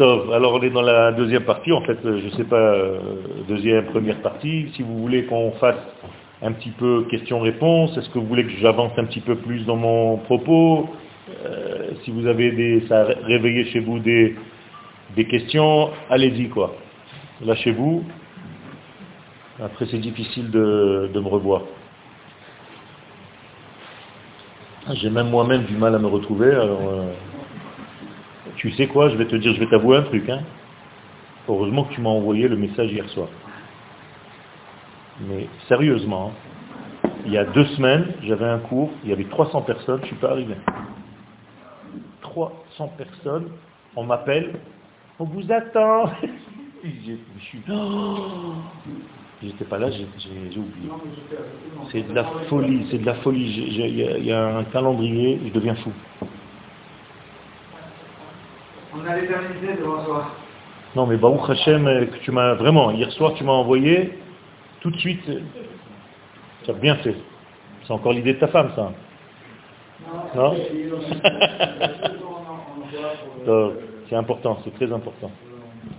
Alors on est dans la deuxième partie, en fait, je ne sais pas, euh, deuxième, première partie. Si vous voulez qu'on fasse un petit peu question-réponse, est-ce que vous voulez que j'avance un petit peu plus dans mon propos? Euh, Si vous avez des, ça a réveillé chez vous des, des questions, allez-y quoi. Lâchez-vous. Après c'est difficile de, de me revoir. J'ai même moi-même du mal à me retrouver, alors... euh, tu sais quoi, je vais te dire, je vais t'avouer un truc. Hein. Heureusement que tu m'as envoyé le message hier soir. Mais sérieusement, hein, il y a deux semaines, j'avais un cours, il y avait 300 personnes, je ne suis pas arrivé. 300 personnes, on m'appelle, on vous attend. Je J'étais pas là, j'ai oublié. C'est de la folie, c'est de la folie. Il y, y a un calendrier, je deviens fou. On a l'éternité devant soi. Non, mais Baruch Hashem, euh, que tu m'as vraiment, hier soir, tu m'as envoyé tout de suite. euh, Tu as bien fait. C'est encore l'idée de ta femme, ça. Non Euh, C'est important, c'est très important.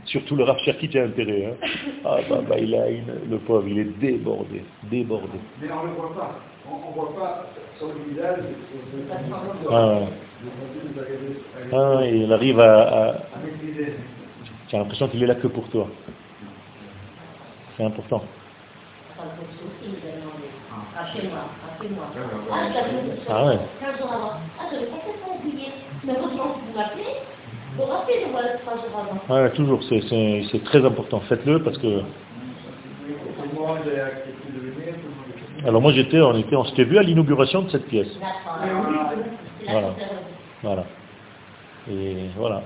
Surtout le Rav Cherki qui a intérêt. Hein. Ah, bah, bah, il a une- le pauvre, il est débordé, débordé. Mais on ne le voit pas. On ne voit pas sur le visage. Ah, ouais. Ah, ouais, il arrive à, à- maîtriser. J'ai l'impression qu'il est là que pour toi. C'est important. Ah ouais. 15 jours avant. J'avais complètement oublié. Mais heureusement que vous m'appelez. Vous rappelez, voilà, 3 jours avant. Ouais, toujours, c'est- c'est c'est très important. Faites-le parce que... Alors moi j'étais, on était, on s'était vu à l'inauguration de cette pièce. Voilà. Voilà. Et voilà.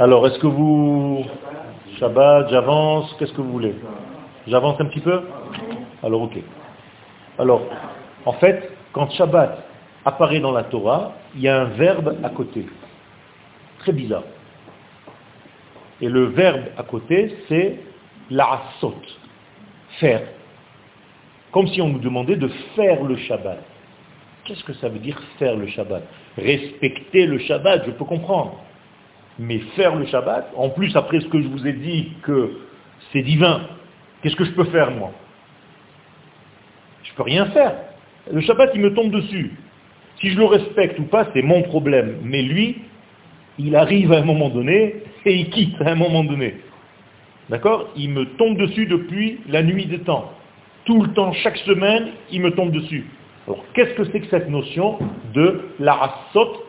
Alors, est-ce que vous... Shabbat, j'avance, qu'est-ce que vous voulez? J'avance un petit peu? Alors, ok. Alors, en fait, quand Shabbat apparaît dans la Torah, il y a un verbe à côté. Très bizarre. Et le verbe à côté, c'est la'asot, faire. Comme si on nous demandait de faire le Shabbat. Qu'est-ce que ça veut dire faire le Shabbat? Respecter le Shabbat, je peux comprendre. Mais faire le Shabbat, en plus après ce que je vous ai dit que c'est divin, qu'est-ce que je peux faire moi? Je peux rien faire. Le Shabbat, il me tombe dessus. Si je le respecte ou pas, c'est mon problème. Mais lui, il arrive à un moment donné et il quitte à un moment donné. D'accord? Il me tombe dessus depuis la nuit des temps. Tout le temps, chaque semaine, il me tombe dessus. Alors, qu'est-ce que c'est que cette notion de la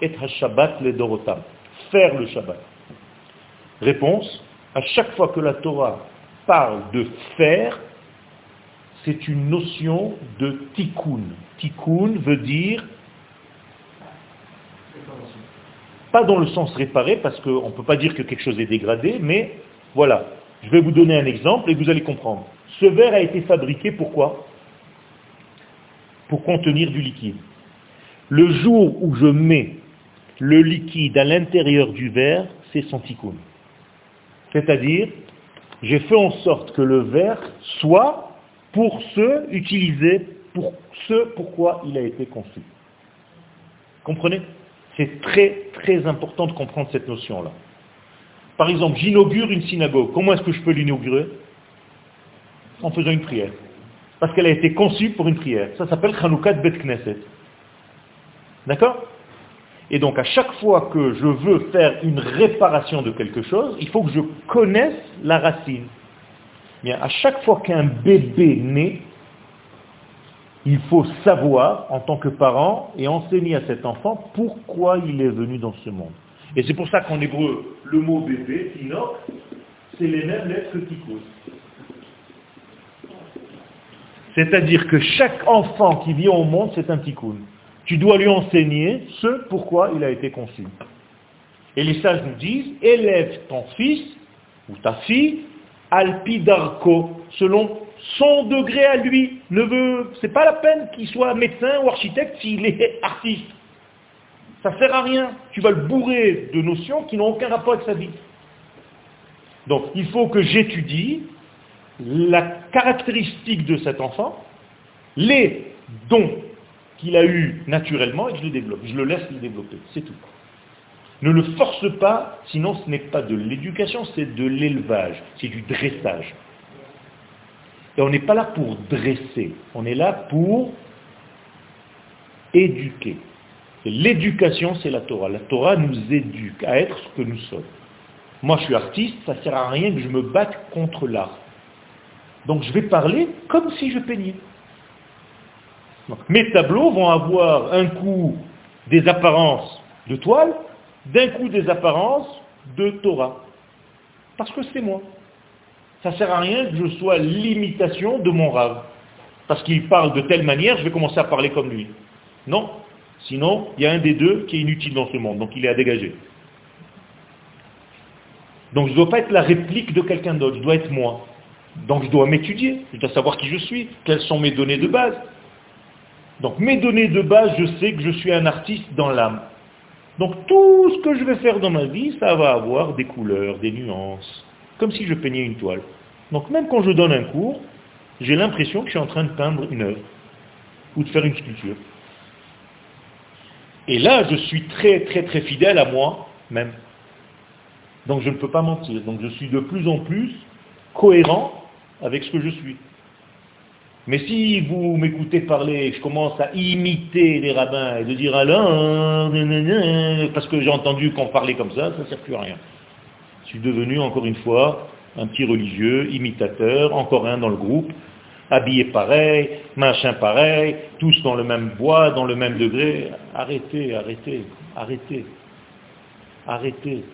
et ha-shabbat le dorotam Faire le Shabbat. Réponse, à chaque fois que la Torah parle de faire, c'est une notion de tikkun. Tikkun veut dire, pas dans le sens réparé, parce qu'on ne peut pas dire que quelque chose est dégradé, mais voilà, je vais vous donner un exemple et vous allez comprendre. Ce verre a été fabriqué pourquoi Pour contenir du liquide. Le jour où je mets le liquide à l'intérieur du verre, c'est son tikkun. C'est-à-dire, j'ai fait en sorte que le verre soit pour ce utilisé, pour ce pourquoi il a été conçu. Comprenez? C'est très très important de comprendre cette notion-là. Par exemple, j'inaugure une synagogue. Comment est-ce que je peux l'inaugurer? En faisant une prière. Parce qu'elle a été conçue pour une prière. Ça s'appelle Chanukah Bet Knesset. D'accord? Et donc à chaque fois que je veux faire une réparation de quelque chose, il faut que je connaisse la racine. Bien, à chaque fois qu'un bébé naît, il faut savoir, en tant que parent, et enseigner à cet enfant pourquoi il est venu dans ce monde. Et c'est pour ça qu'en hébreu, le mot bébé, tino, c'est les mêmes lettres que tikos. C'est-à-dire que chaque enfant qui vient au monde, c'est un tikkun. Tu dois lui enseigner ce pourquoi il a été conçu. Et les sages nous disent, élève ton fils ou ta fille alpidarko, selon son degré à lui. Ne veut, c'est pas la peine qu'il soit médecin ou architecte s'il est artiste. Ça sert à rien. Tu vas le bourrer de notions qui n'ont aucun rapport avec sa vie. Donc, il faut que j'étudie la caractéristique de cet enfant, les dons qu'il a eus naturellement et que je les développe. Je le laisse les développer. C'est tout. Ne le force pas, sinon ce n'est pas de l'éducation, c'est de l'élevage, c'est du dressage. Et on n'est pas là pour dresser, on est là pour éduquer. L'éducation, c'est la Torah. La Torah nous éduque à être ce que nous sommes. Moi, je suis artiste, ça ne sert à rien que je me batte contre l'art. Donc, je vais parler comme si je peignais. mes tableaux vont avoir un coup des apparences de toile, d'un coup des apparences de Torah. Parce que c'est moi. Ça ne sert à rien que je sois l'imitation de mon rave. Parce qu'il parle de telle manière, je vais commencer à parler comme lui. Non. Sinon, il y a un des deux qui est inutile dans ce monde, donc il est à dégager. Donc je ne dois pas être la réplique de quelqu'un d'autre, je dois être moi. Donc je dois m'étudier, je dois savoir qui je suis, quelles sont mes données de base. Donc mes données de base, je sais que je suis un artiste dans l'âme. Donc tout ce que je vais faire dans ma vie, ça va avoir des couleurs, des nuances, comme si je peignais une toile. Donc même quand je donne un cours, j'ai l'impression que je suis en train de peindre une œuvre ou de faire une sculpture. Et là, je suis très très très fidèle à moi-même. Donc je ne peux pas mentir. Donc je suis de plus en plus cohérent avec ce que je suis. Mais si vous m'écoutez parler, je commence à imiter les rabbins et de dire alors, parce que j'ai entendu qu'on parlait comme ça, ça ne sert plus à rien. Je suis devenu encore une fois un petit religieux, imitateur, encore un dans le groupe, habillé pareil, machin pareil, tous dans le même bois, dans le même degré. Arrêtez, arrêtez, arrêtez, arrêtez.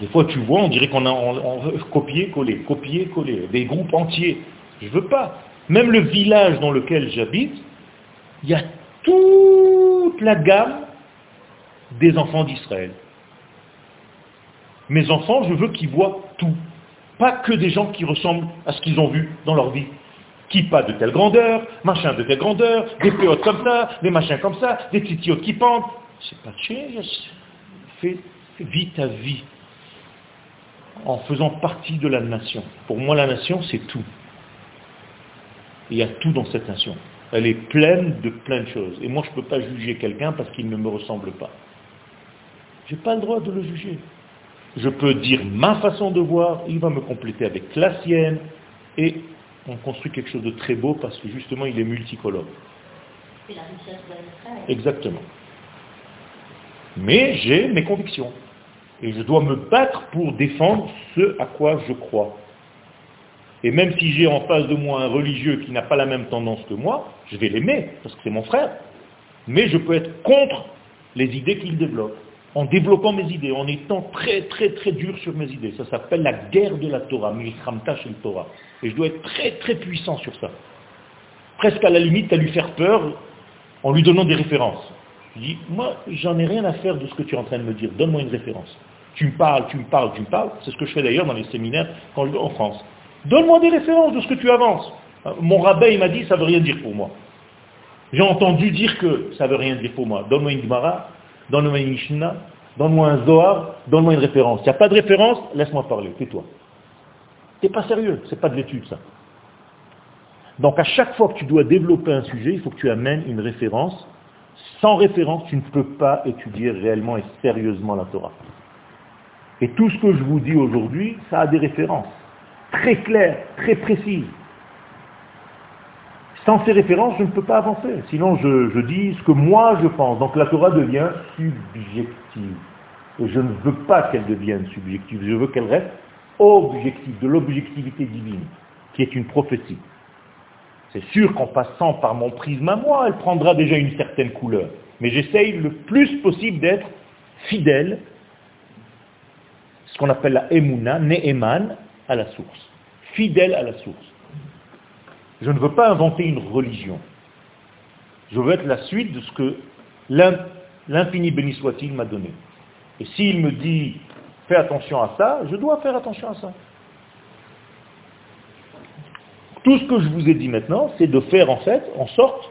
Des fois, tu vois, on dirait qu'on a copier-coller, copier-coller, des groupes entiers. Je ne veux pas. Même le village dans lequel j'habite, il y a toute la gamme des enfants d'Israël. Mes enfants, je veux qu'ils voient tout. Pas que des gens qui ressemblent à ce qu'ils ont vu dans leur vie. Qui pas de telle grandeur, machin de telle grandeur, des péotes comme ça, des machins comme ça, des titiotes qui pendent. C'est pas cher. Fais, vis ta vie en faisant partie de la nation. Pour moi, la nation, c'est tout. Il y a tout dans cette nation. Elle est pleine de plein de choses. Et moi, je ne peux pas juger quelqu'un parce qu'il ne me ressemble pas. Je n'ai pas le droit de le juger. Je peux dire ma façon de voir, il va me compléter avec la sienne, et on construit quelque chose de très beau parce que justement, il est multicolore. C'est la richesse de Exactement. Mais j'ai mes convictions. Et je dois me battre pour défendre ce à quoi je crois. Et même si j'ai en face de moi un religieux qui n'a pas la même tendance que moi, je vais l'aimer, parce que c'est mon frère. Mais je peux être contre les idées qu'il développe, en développant mes idées, en étant très très très dur sur mes idées. Ça s'appelle la guerre de la Torah, Milchramta chez le Torah. Et je dois être très très puissant sur ça. Presque à la limite à lui faire peur en lui donnant des références. Je dis, moi, j'en ai rien à faire de ce que tu es en train de me dire. Donne-moi une référence. Tu me parles, tu me parles, tu me parles. C'est ce que je fais d'ailleurs dans les séminaires quand je en France. Donne-moi des références de ce que tu avances. Euh, mon rabbin, il m'a dit, ça ne veut rien dire pour moi. J'ai entendu dire que ça ne veut rien dire pour moi. Donne-moi une Gemara, donne-moi une Mishnah, donne-moi un Zohar, donne-moi une référence. Il n'y a pas de référence, laisse-moi parler, tais-toi. Tu n'es pas sérieux, ce n'est pas de l'étude ça. Donc à chaque fois que tu dois développer un sujet, il faut que tu amènes une référence sans référence, tu ne peux pas étudier réellement et sérieusement la Torah. Et tout ce que je vous dis aujourd'hui, ça a des références très claires, très précises. Sans ces références, je ne peux pas avancer. Sinon, je, dis ce que moi je pense. Donc la Torah devient subjective. Et je ne veux pas qu'elle devienne subjective. Je veux qu'elle reste objective, de l'objectivité divine, qui est une prophétie. C'est sûr qu'en passant par mon prisme à moi, elle prendra déjà une certaine couleur. Mais j'essaye le plus possible d'être fidèle, ce qu'on appelle la emuna, ne'eman, à la source. Fidèle à la source. Je ne veux pas inventer une religion. Je veux être la suite de ce que l'infini béni soit-il m'a donné. Et s'il me dit, fais attention à ça, je dois faire attention à ça. Tout ce que je vous ai dit maintenant, c'est de faire en fait en sorte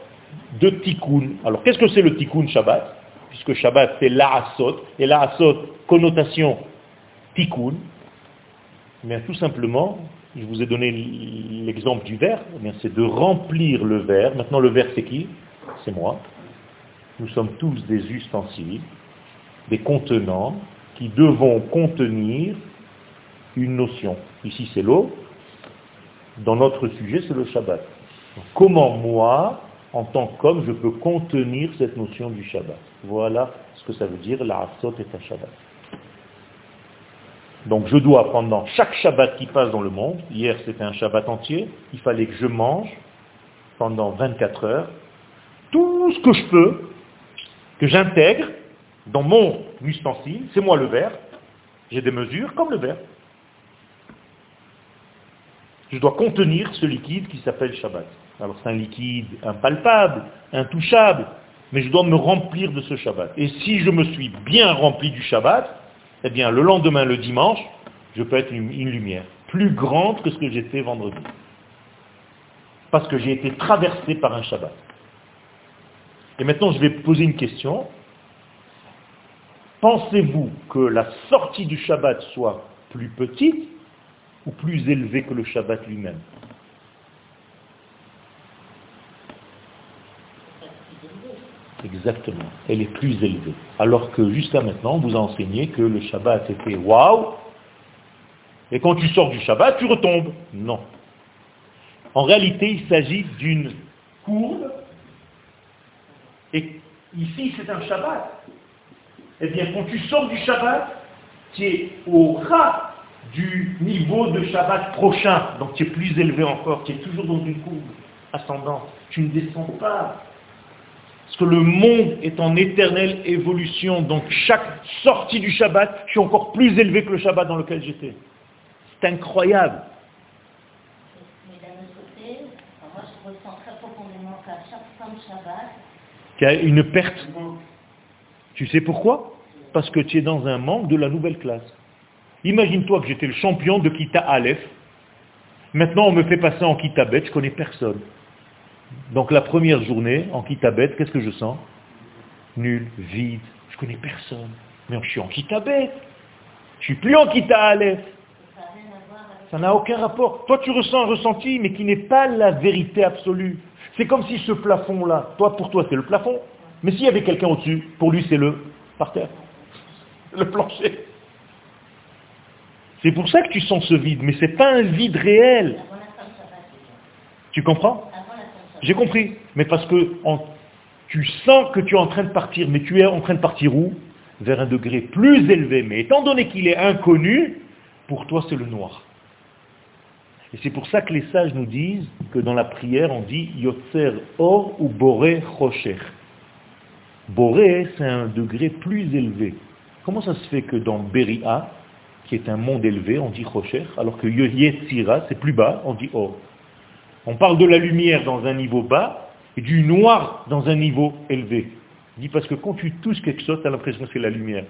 de tikkun. Alors qu'est-ce que c'est le tikkun Shabbat? Puisque Shabbat c'est l'a'asot, et l'a'asot, connotation tikkun. Mais tout simplement, je vous ai donné l'exemple du verre, c'est de remplir le verre. Maintenant le verre c'est qui? C'est moi. Nous sommes tous des ustensiles, des contenants qui devons contenir une notion. Ici c'est l'eau, dans notre sujet c'est le Shabbat. Comment moi, en tant qu'homme, je peux contenir cette notion du Shabbat? Voilà ce que ça veut dire la et un Shabbat. Donc je dois, pendant chaque Shabbat qui passe dans le monde, hier c'était un Shabbat entier, il fallait que je mange pendant 24 heures tout ce que je peux, que j'intègre dans mon ustensile, c'est moi le verre, j'ai des mesures comme le verre. Je dois contenir ce liquide qui s'appelle Shabbat. Alors c'est un liquide impalpable, intouchable, mais je dois me remplir de ce Shabbat. Et si je me suis bien rempli du Shabbat, eh bien le lendemain, le dimanche, je peux être une, lumière plus grande que ce que j'étais vendredi. Parce que j'ai été traversé par un Shabbat. Et maintenant, je vais poser une question. Pensez-vous que la sortie du Shabbat soit plus petite ou plus élevée que le Shabbat lui-même? Exactement, elle est plus élevée. Alors que jusqu'à maintenant, on vous a enseigné que le Shabbat était waouh, et quand tu sors du Shabbat, tu retombes. Non. En réalité, il s'agit d'une courbe, et ici c'est un Shabbat. Eh bien, quand tu sors du Shabbat, tu es au ras du niveau de Shabbat prochain, donc tu es plus élevé encore, tu es toujours dans une courbe ascendante, tu ne descends pas. Parce que le monde est en éternelle évolution, donc chaque sortie du Shabbat, je suis encore plus élevé que le Shabbat dans lequel j'étais. C'est incroyable. Mais d'un autre côté, moi je ressens très profondément qu'à chaque fin de Shabbat, Il y a une perte. Tu sais pourquoi? Parce que tu es dans un manque de la nouvelle classe. Imagine-toi que j'étais le champion de Kita Aleph. Maintenant, on me fait passer en Kita Bet, je connais personne. Donc la première journée, en Kita Bet, qu'est-ce que je sens? Nul, vide, je connais personne. Mais je suis en Kita Bet. Je suis plus en Kita Aleph. ça n'a aucun rapport. Toi, tu ressens un ressenti, mais qui n'est pas la vérité absolue. C'est comme si ce plafond-là, toi, pour toi, c'est le plafond. Mais s'il y avait quelqu'un au-dessus, pour lui, c'est le parterre. Le plancher. C'est pour ça que tu sens ce vide, mais ce n'est pas un vide réel. Tu comprends? J'ai compris. Mais parce que tu sens que tu es en train de partir, mais tu es en train de partir où? Vers un degré plus élevé. Mais étant donné qu'il est inconnu, pour toi c'est le noir. Et c'est pour ça que les sages nous disent que dans la prière on dit Yotzer Or ou Boré Rocher. Boré, c'est un degré plus élevé. Comment ça se fait que dans Beria, qui est un monde élevé, on dit Rocher, alors que Yetzira, c'est plus bas, on dit Or? On parle de la lumière dans un niveau bas et du noir dans un niveau élevé. Dis parce que quand tu touches quelque chose, tu as l'impression que c'est la lumière.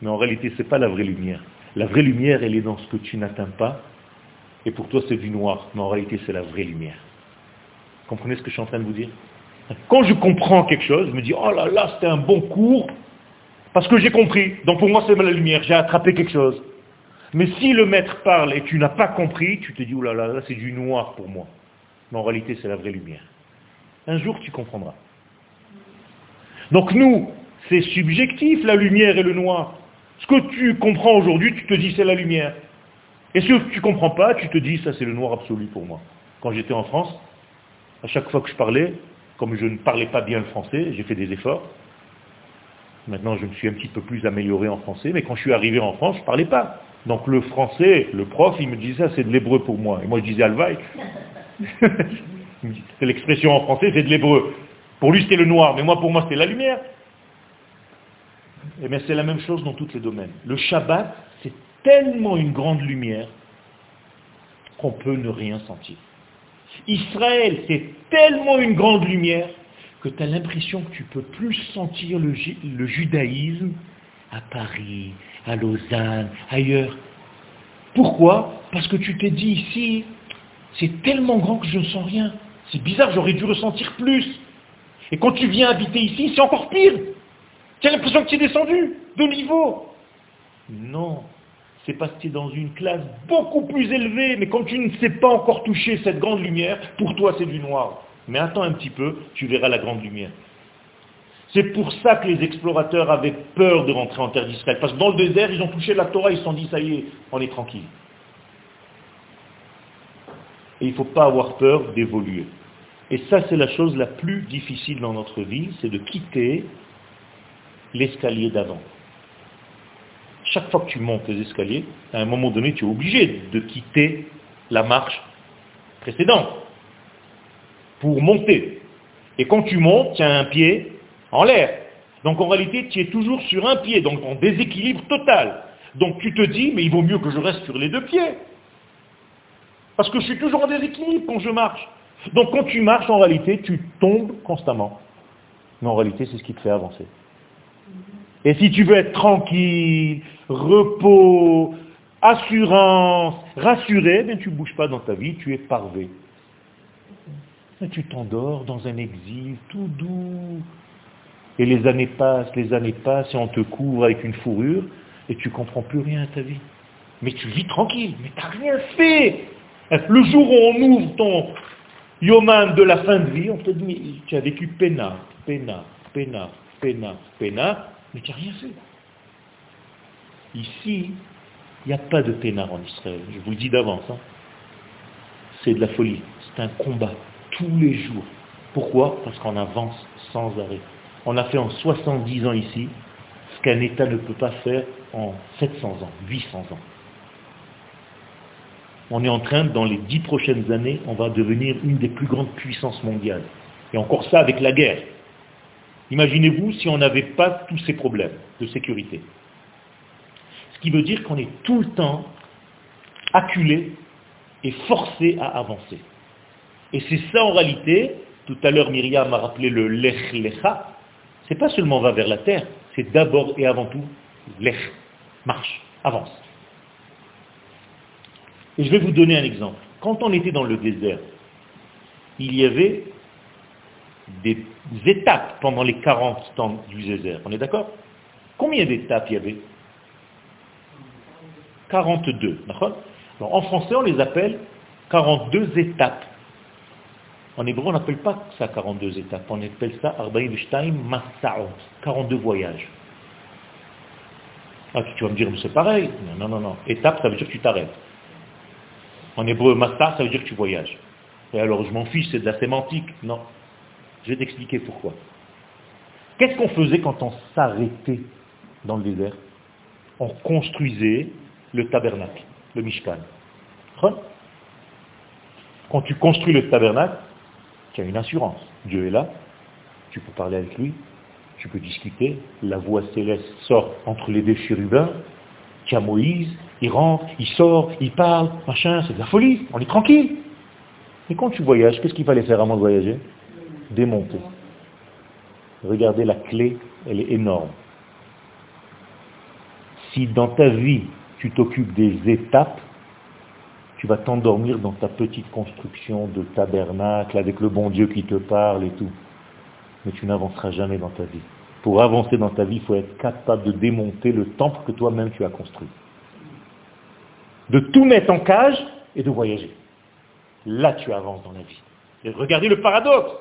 Mais en réalité, ce n'est pas la vraie lumière. La vraie lumière, elle est dans ce que tu n'atteins pas. Et pour toi, c'est du noir. Mais en réalité, c'est la vraie lumière. Comprenez ce que je suis en train de vous dire? Quand je comprends quelque chose, je me dis, oh là là, c'était un bon cours, parce que j'ai compris. Donc pour moi, c'est la lumière. J'ai attrapé quelque chose. Mais si le maître parle et tu n'as pas compris, tu te dis, oh là là, c'est du noir pour moi. Mais en réalité, c'est la vraie lumière. Un jour, tu comprendras. Donc nous, c'est subjectif, la lumière et le noir. Ce que tu comprends aujourd'hui, tu te dis, c'est la lumière. Et ce que tu ne comprends pas, tu te dis, ça c'est le noir absolu pour moi. Quand j'étais en France, à chaque fois que je parlais, comme je ne parlais pas bien le français, j'ai fait des efforts. Maintenant, je me suis un petit peu plus amélioré en français, mais quand je suis arrivé en France, je ne parlais pas. Donc le français, le prof, il me disait, ça c'est de l'hébreu pour moi. Et moi je disais Alvaï. c'est l'expression en français, c'est de l'hébreu. Pour lui c'était le noir, mais moi pour moi c'était la lumière. Et bien c'est la même chose dans tous les domaines. Le Shabbat, c'est tellement une grande lumière qu'on peut ne rien sentir. Israël, c'est tellement une grande lumière que tu as l'impression que tu peux plus sentir le, ju- le judaïsme à Paris, à Lausanne, ailleurs. Pourquoi? Parce que tu t'es dit ici, c'est tellement grand que je ne sens rien. C'est bizarre, j'aurais dû ressentir plus. Et quand tu viens habiter ici, c'est encore pire. Tu as l'impression que tu es descendu de niveau. Non, c'est parce que tu es dans une classe beaucoup plus élevée, mais comme tu ne sais pas encore toucher cette grande lumière, pour toi c'est du noir. Mais attends un petit peu, tu verras la grande lumière. C'est pour ça que les explorateurs avaient peur de rentrer en terre d'Israël. Parce que dans le désert, ils ont touché la Torah, ils se sont dit, ça y est, on est tranquille. Et il ne faut pas avoir peur d'évoluer. Et ça, c'est la chose la plus difficile dans notre vie, c'est de quitter l'escalier d'avant. Chaque fois que tu montes les escaliers, à un moment donné, tu es obligé de quitter la marche précédente pour monter. Et quand tu montes, tu as un pied en l'air. Donc en réalité, tu es toujours sur un pied, donc en déséquilibre total. Donc tu te dis, mais il vaut mieux que je reste sur les deux pieds. Parce que je suis toujours en déséquilibre quand je marche. Donc quand tu marches, en réalité, tu tombes constamment. Mais en réalité, c'est ce qui te fait avancer. Et si tu veux être tranquille, repos, assurance, rassuré, ben tu ne bouges pas dans ta vie, tu es parvé. Tu t'endors dans un exil tout doux. Et les années passent, les années passent, et on te couvre avec une fourrure, et tu comprends plus rien à ta vie. Mais tu vis tranquille, mais tu n'as rien fait. Le jour où on ouvre ton yoman de la fin de vie, on te dit, tu as vécu pena, pena, pena, pena, pena, mais tu n'as rien fait. Ici, il n'y a pas de pénard en Israël, je vous le dis d'avance. Hein. C'est de la folie, c'est un combat, tous les jours. Pourquoi? Parce qu'on avance sans arrêt. On a fait en 70 ans ici ce qu'un État ne peut pas faire en 700 ans, 800 ans. On est en train, dans les dix prochaines années, on va devenir une des plus grandes puissances mondiales. Et encore ça avec la guerre. Imaginez-vous si on n'avait pas tous ces problèmes de sécurité. Ce qui veut dire qu'on est tout le temps acculé et forcé à avancer. Et c'est ça en réalité, tout à l'heure Myriam a rappelé le lech lecha, c'est pas seulement va vers la terre, c'est d'abord et avant tout lech, marche, avance. Et je vais vous donner un exemple. Quand on était dans le désert, il y avait des étapes pendant les 40 temps du désert. On est d'accord? Combien d'étapes il y avait? 42. en français, on les appelle 42 étapes. En hébreu, on n'appelle pas ça 42 étapes. On appelle ça 42 voyages. Ah, tu vas me dire, c'est pareil. Non, non, non, Étape, ça veut dire que tu t'arrêtes. En hébreu, Massa, ça veut dire que tu voyages. Et alors, je m'en fiche, c'est de la sémantique. Non. Je vais t'expliquer pourquoi. Qu'est-ce qu'on faisait quand on s'arrêtait dans le désert? On construisait le tabernacle, le Mishkan. Quand tu construis le tabernacle, tu as une assurance. Dieu est là, tu peux parler avec lui, tu peux discuter, la voix céleste sort entre les deux chérubins, tu as Moïse, il rentre, il sort, il parle, machin, c'est de la folie, on est tranquille. Et quand tu voyages, qu'est-ce qu'il fallait faire avant de voyager? Démonter. Regardez la clé, elle est énorme. Si dans ta vie, tu t'occupes des étapes, tu vas t'endormir dans ta petite construction de tabernacle avec le bon Dieu qui te parle et tout. Mais tu n'avanceras jamais dans ta vie. Pour avancer dans ta vie, il faut être capable de démonter le temple que toi-même tu as construit. De tout mettre en cage et de voyager. Là, tu avances dans la vie. Et regardez le paradoxe.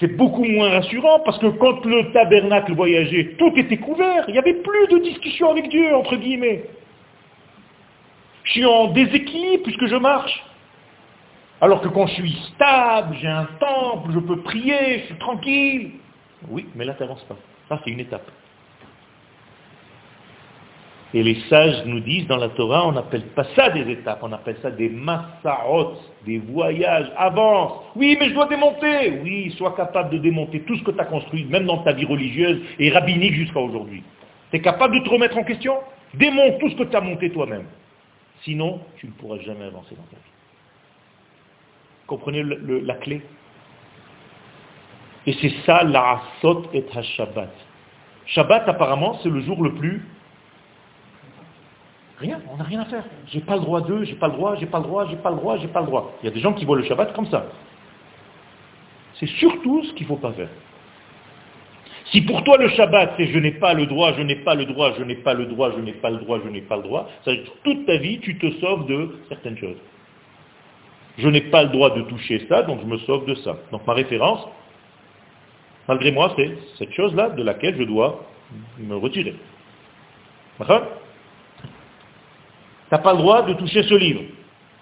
C'est beaucoup moins rassurant parce que quand le tabernacle voyageait, tout était couvert. Il n'y avait plus de discussion avec Dieu, entre guillemets. Je suis en déséquilibre puisque je marche. Alors que quand je suis stable, j'ai un temple, je peux prier, je suis tranquille. Oui, mais là, tu n'avances pas. Ça, c'est une étape. Et les sages nous disent dans la Torah, on n'appelle pas ça des étapes, on appelle ça des massaot, des voyages. Avance. Oui, mais je dois démonter. Oui, sois capable de démonter tout ce que tu as construit, même dans ta vie religieuse et rabbinique jusqu'à aujourd'hui. Tu es capable de te remettre en question? Démonte tout ce que tu as monté toi-même. Sinon, tu ne pourras jamais avancer dans ta vie. Comprenez la clé? Et c'est ça la asot et ha-shabbat. Shabbat, apparemment, c'est le jour le plus... Rien, on n'a rien à faire. J'ai pas le droit d'eux, j'ai pas le droit, j'ai pas le droit, j'ai pas le droit, j'ai pas le droit. Il y a des gens qui voient le Shabbat comme ça. C'est surtout ce qu'il ne faut pas faire. Si pour toi le Shabbat, c'est je n'ai pas le droit, je n'ai pas le droit, je n'ai pas le droit, je n'ai pas le droit, je n'ai pas le droit, ça veut dire que toute ta vie, tu te sauves de certaines choses. Je n'ai pas le droit de toucher ça, donc je me sauve de ça. Donc ma référence, Malgré moi, c'est cette chose-là de laquelle je dois me retirer. D'accord? Tu n'as pas le droit de toucher ce livre.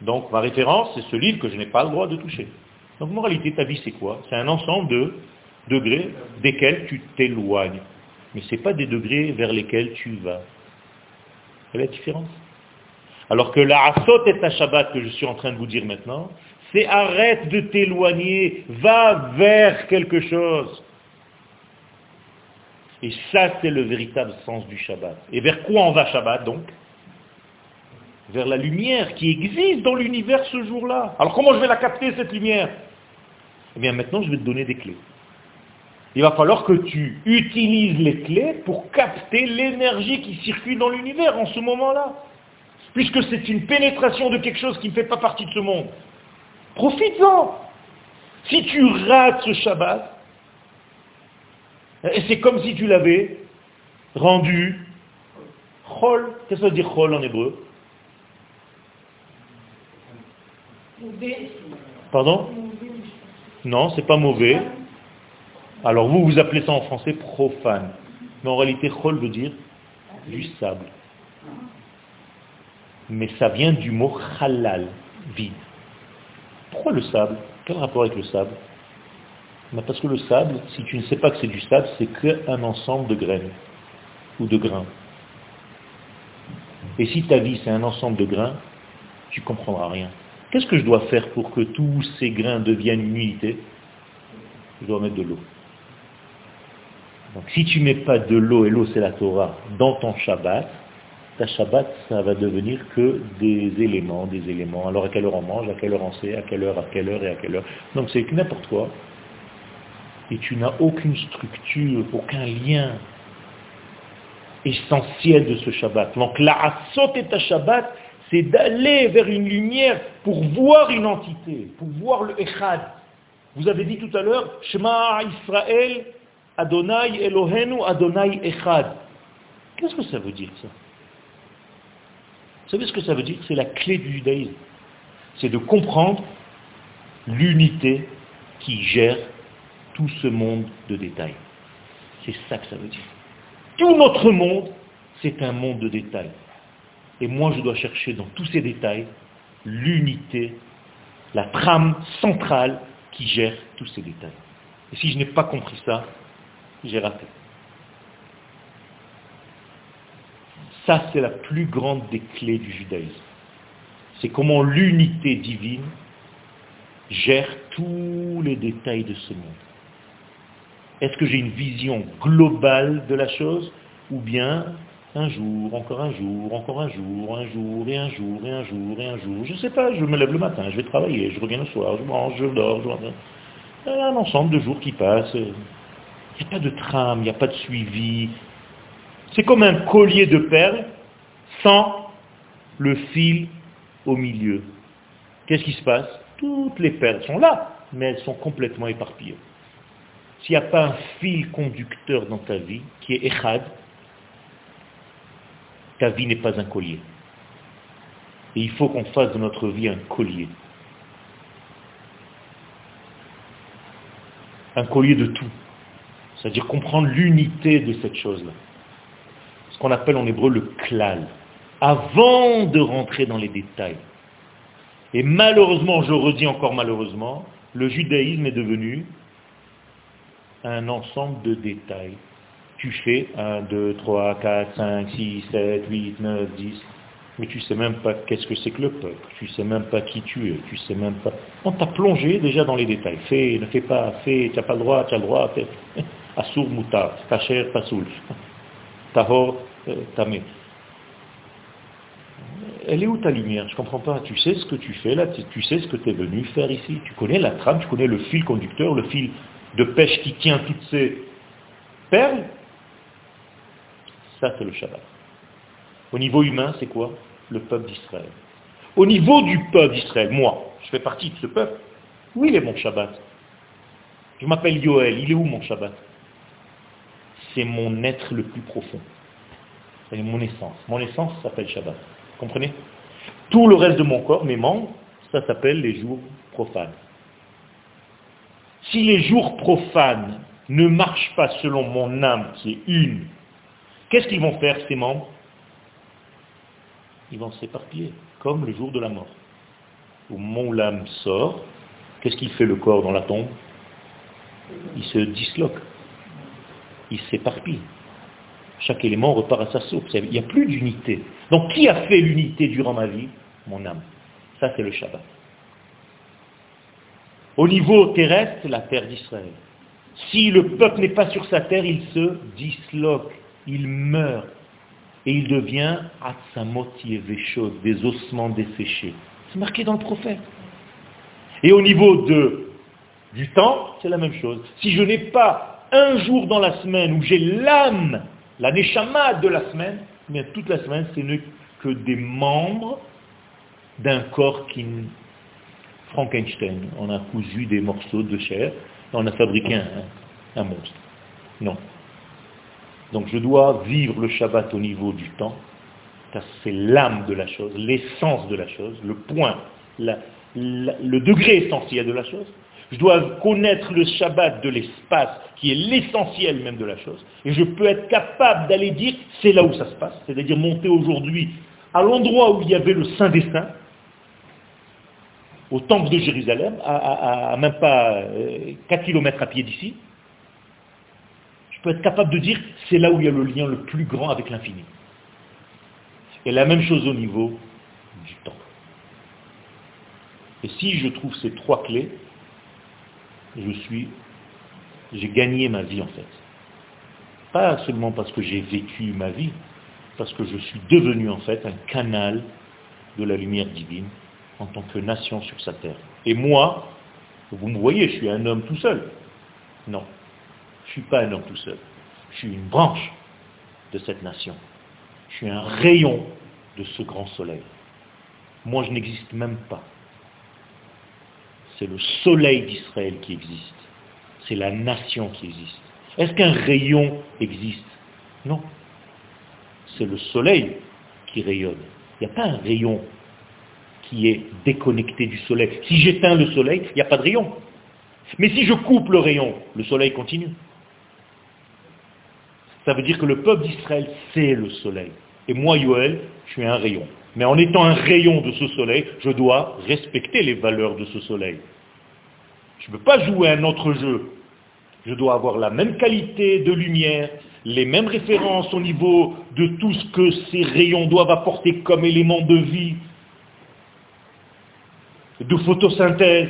Donc ma référence, c'est ce livre que je n'ai pas le droit de toucher. Donc moralité, ta vie, c'est quoi? C'est un ensemble de degrés desquels tu t'éloignes. Mais ce n'est pas des degrés vers lesquels tu vas. Quelle est la différence Alors que la asot et ta Shabbat que je suis en train de vous dire maintenant, c'est arrête de t'éloigner, va vers quelque chose. Et ça, c'est le véritable sens du Shabbat. Et vers quoi on va Shabbat donc? Vers la lumière qui existe dans l'univers ce jour-là. Alors comment je vais la capter, cette lumière? Eh bien maintenant, je vais te donner des clés. Il va falloir que tu utilises les clés pour capter l'énergie qui circule dans l'univers en ce moment-là. Puisque c'est une pénétration de quelque chose qui ne fait pas partie de ce monde. Profite-en. Si tu rates ce Shabbat, et c'est comme si tu l'avais rendu chol. Qu'est-ce que ça veut dire chol en hébreu? Pardon? Non, c'est pas mauvais. Alors vous, vous appelez ça en français profane. Mais en réalité, chol veut dire du sable. Mais ça vient du mot halal, vide. Pourquoi le sable? Quel rapport avec le sable? Parce que le sable, si tu ne sais pas que c'est du sable, c'est qu'un ensemble de graines ou de grains. Et si ta vie c'est un ensemble de grains, tu ne comprendras rien. Qu'est-ce que je dois faire pour que tous ces grains deviennent une unité? Je dois mettre de l'eau. Donc si tu mets pas de l'eau, et l'eau c'est la Torah, dans ton Shabbat, ta Shabbat, ça va devenir que des éléments, des éléments. Alors à quelle heure on mange, à quelle heure on sait, à quelle heure, à quelle heure et à quelle heure. Donc c'est n'importe quoi et tu n'as aucune structure, aucun lien essentiel de ce Shabbat. Donc la et ta Shabbat, c'est d'aller vers une lumière pour voir une entité, pour voir le Echad. Vous avez dit tout à l'heure, Shema Israël, Adonai Elohenu, Adonai Echad. Qu'est-ce que ça veut dire ça? Vous savez ce que ça veut dire? C'est la clé du judaïsme. C'est de comprendre l'unité qui gère tout ce monde de détails. C'est ça que ça veut dire. Tout notre monde, c'est un monde de détails. Et moi, je dois chercher dans tous ces détails l'unité, la trame centrale qui gère tous ces détails. Et si je n'ai pas compris ça, j'ai raté. Ça, c'est la plus grande des clés du judaïsme. C'est comment l'unité divine gère tous les détails de ce monde. Est-ce que j'ai une vision globale de la chose ou bien un jour, encore un jour, encore un jour, un jour, et un jour, et un jour, et un jour. Je ne sais pas, je me lève le matin, je vais travailler, je reviens le soir, je mange, je dors, je... Un ensemble de jours qui passent. Il n'y a pas de trame, il n'y a pas de suivi. C'est comme un collier de perles sans le fil au milieu. Qu'est-ce qui se passe? Toutes les perles sont là, mais elles sont complètement éparpillées. S'il n'y a pas un fil conducteur dans ta vie, qui est Echad, ta vie n'est pas un collier. Et il faut qu'on fasse de notre vie un collier. Un collier de tout. C'est-à-dire comprendre l'unité de cette chose-là. Ce qu'on appelle en hébreu le klal. Avant de rentrer dans les détails. Et malheureusement, je redis encore malheureusement, le judaïsme est devenu un ensemble de détails. Tu fais 1, 2, 3, 4, 5, 6, 7, 8, 9, 10, mais tu ne sais même pas qu'est-ce que c'est que le peuple, tu ne sais même pas qui tu es, tu sais même pas. On t'a plongé déjà dans les détails. Fais, ne fais pas, fais, tu n'as pas le droit, tu as le droit, fais. Assour mutar, tacher, tasoul. Tahor, tamé. Elle est où ta lumière? Je ne comprends pas. Tu sais ce que tu fais là, tu sais ce que tu es venu faire ici? Tu connais la trame, tu connais le fil conducteur, le fil de pêche qui tient toutes ces perles, ça c'est le Shabbat. Au niveau humain, c'est quoi? Le peuple d'Israël. Au niveau du peuple d'Israël, moi, je fais partie de ce peuple. Où il est mon Shabbat? Je m'appelle Yoel, il est où mon Shabbat? C'est mon être le plus profond. C'est mon essence. Mon essence s'appelle Shabbat. Comprenez? Tout le reste de mon corps, mes membres, ça s'appelle les jours profanes. Si les jours profanes ne marchent pas selon mon âme qui est une, qu'est-ce qu'ils vont faire ces membres? Ils vont s'éparpiller, comme le jour de la mort. Au moment où l'âme sort, qu'est-ce qu'il fait le corps dans la tombe? Il se disloque, il s'éparpille. Chaque élément repart à sa source. Il n'y a plus d'unité. Donc qui a fait l'unité durant ma vie? Mon âme. Ça c'est le Shabbat. Au niveau terrestre, la terre d'Israël. Si le peuple n'est pas sur sa terre, il se disloque, il meurt. Et il devient des choses, des ossements desséchés. C'est marqué dans le prophète. Et au niveau de, du temps, c'est la même chose. Si je n'ai pas un jour dans la semaine où j'ai l'âme, la neshama de la semaine, eh toute la semaine, ce n'est que des membres d'un corps qui... Frankenstein, on a cousu des morceaux de chair, on a fabriqué un, monstre. Non. Donc je dois vivre le Shabbat au niveau du temps, c'est l'âme de la chose, l'essence de la chose, le point, le degré essentiel de la chose. Je dois connaître le Shabbat de l'espace, qui est l'essentiel même de la chose. Et je peux être capable d'aller dire, c'est là où ça se passe. C'est-à-dire monter aujourd'hui à l'endroit où il y avait le Saint des Saints, au temple de Jérusalem, à, même pas 4 euh, km à pied d'ici. Je peux être capable de dire, c'est là où il y a le lien le plus grand avec l'infini. Et la même chose au niveau du temps. Et si je trouve ces trois clés, je suis, j'ai gagné ma vie en fait. Pas seulement parce que j'ai vécu ma vie, parce que je suis devenu en fait un canal de la lumière divine en tant que nation sur sa terre. Et moi, vous me voyez, je suis un homme tout seul. Non, je ne suis pas un homme tout seul. Je suis une branche de cette nation. Je suis un rayon de ce grand soleil. Moi, je n'existe même pas. C'est le soleil d'Israël qui existe. C'est la nation qui existe. Est-ce qu'un rayon existe? Non. C'est le soleil qui rayonne. Il n'y a pas un rayon qui est déconnecté du soleil. Si j'éteins le soleil, il n'y a pas de rayon. Mais si je coupe le rayon, le soleil continue. Ça veut dire que le peuple d'Israël, c'est le soleil. Et moi, Yoel, je suis un rayon. Mais en étant un rayon de ce soleil, je dois respecter les valeurs de ce soleil. Je ne peux pas jouer un autre jeu. Je dois avoir la même qualité de lumière, les mêmes références au niveau de tout ce que ces rayons doivent apporter comme élément de vie, de photosynthèse.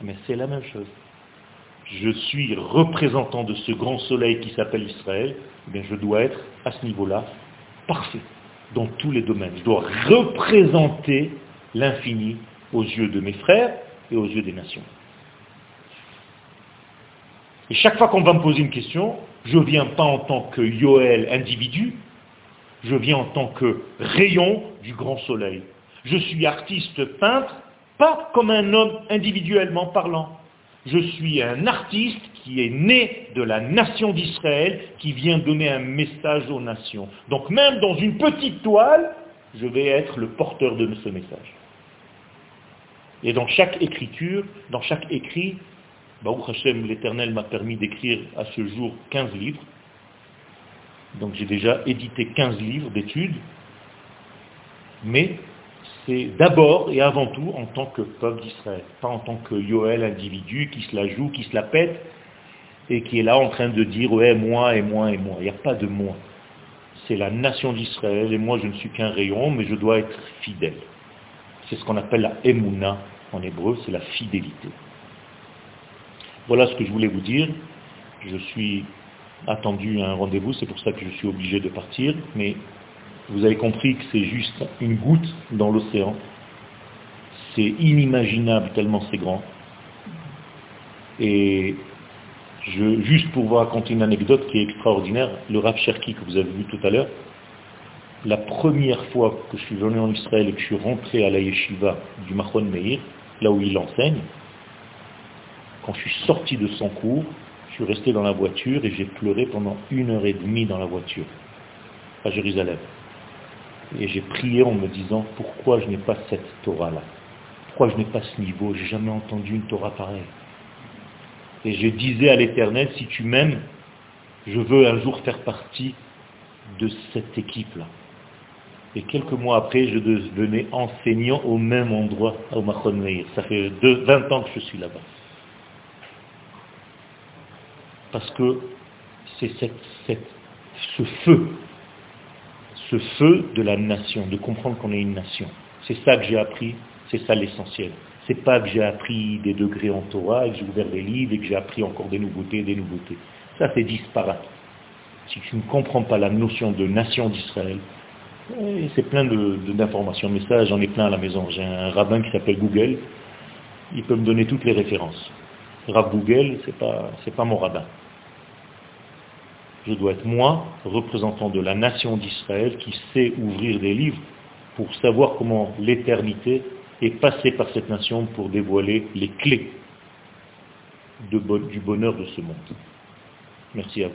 Mais c'est la même chose. Je suis représentant de ce grand soleil qui s'appelle Israël, je dois être à ce niveau-là parfait dans tous les domaines. Je dois représenter l'infini aux yeux de mes frères et aux yeux des nations. Et chaque fois qu'on va me poser une question, je ne viens pas en tant que Yoel individu, je viens en tant que rayon du grand soleil. Je suis artiste peintre, pas comme un homme individuellement parlant. Je suis un artiste qui est né de la nation d'Israël, qui vient donner un message aux nations. Donc même dans une petite toile, je vais être le porteur de ce message. Et dans chaque écriture, dans chaque écrit, Baruch Hashem, l'Éternel m'a permis d'écrire à ce jour 15 livres. Donc j'ai déjà édité 15 livres d'études. Mais c'est d'abord et avant tout en tant que peuple d'Israël, pas en tant que Yoel individu qui se la joue, qui se la pète, et qui est là en train de dire ouais moi et moi et moi. Il n'y a pas de moi. C'est la nation d'Israël et moi je ne suis qu'un rayon, mais je dois être fidèle. C'est ce qu'on appelle la emuna en hébreu, c'est la fidélité. Voilà ce que je voulais vous dire. Je suis attendu à un rendez-vous, c'est pour ça que je suis obligé de partir, mais vous avez compris que c'est juste une goutte dans l'océan. C'est inimaginable tellement c'est grand. Et juste pour vous raconter une anecdote qui est extraordinaire, le Rav Cherki que vous avez vu tout à l'heure, la première fois que je suis venu en Israël et que je suis rentré à la yeshiva du Machon Meir, là où il enseigne, quand je suis sorti de son cours, je suis resté dans la voiture et j'ai pleuré pendant une heure et demie dans la voiture, à Jérusalem. Et j'ai prié en me disant, pourquoi je n'ai pas cette Torah-là? Pourquoi je n'ai pas ce niveau? J'ai jamais entendu une Torah pareille. Et je disais à l'Éternel, si tu m'aimes, je veux un jour faire partie de cette équipe-là. Et quelques mois après, je devenais enseignant au même endroit, au Machon Meir. Ça fait 20 ans que je suis là-bas. Parce que c'est ce feu, ce feu de la nation, de comprendre qu'on est une nation. C'est ça que j'ai appris, c'est ça l'essentiel. C'est pas que j'ai appris des degrés en Torah, que j'ai ouvert des livres et que j'ai appris encore des nouveautés, des nouveautés. Ça c'est disparate. Si tu ne comprends pas la notion de nation d'Israël, c'est plein d'informations, mais ça j'en ai plein à la maison. J'ai un rabbin qui s'appelle Google, il peut me donner toutes les références. Rav Google, c'est pas, pas mon rabbin. Je dois être moi, représentant de la nation d'Israël, qui sait ouvrir des livres pour savoir comment l'éternité est passée par cette nation pour dévoiler les clés du bonheur de ce monde. Merci à vous.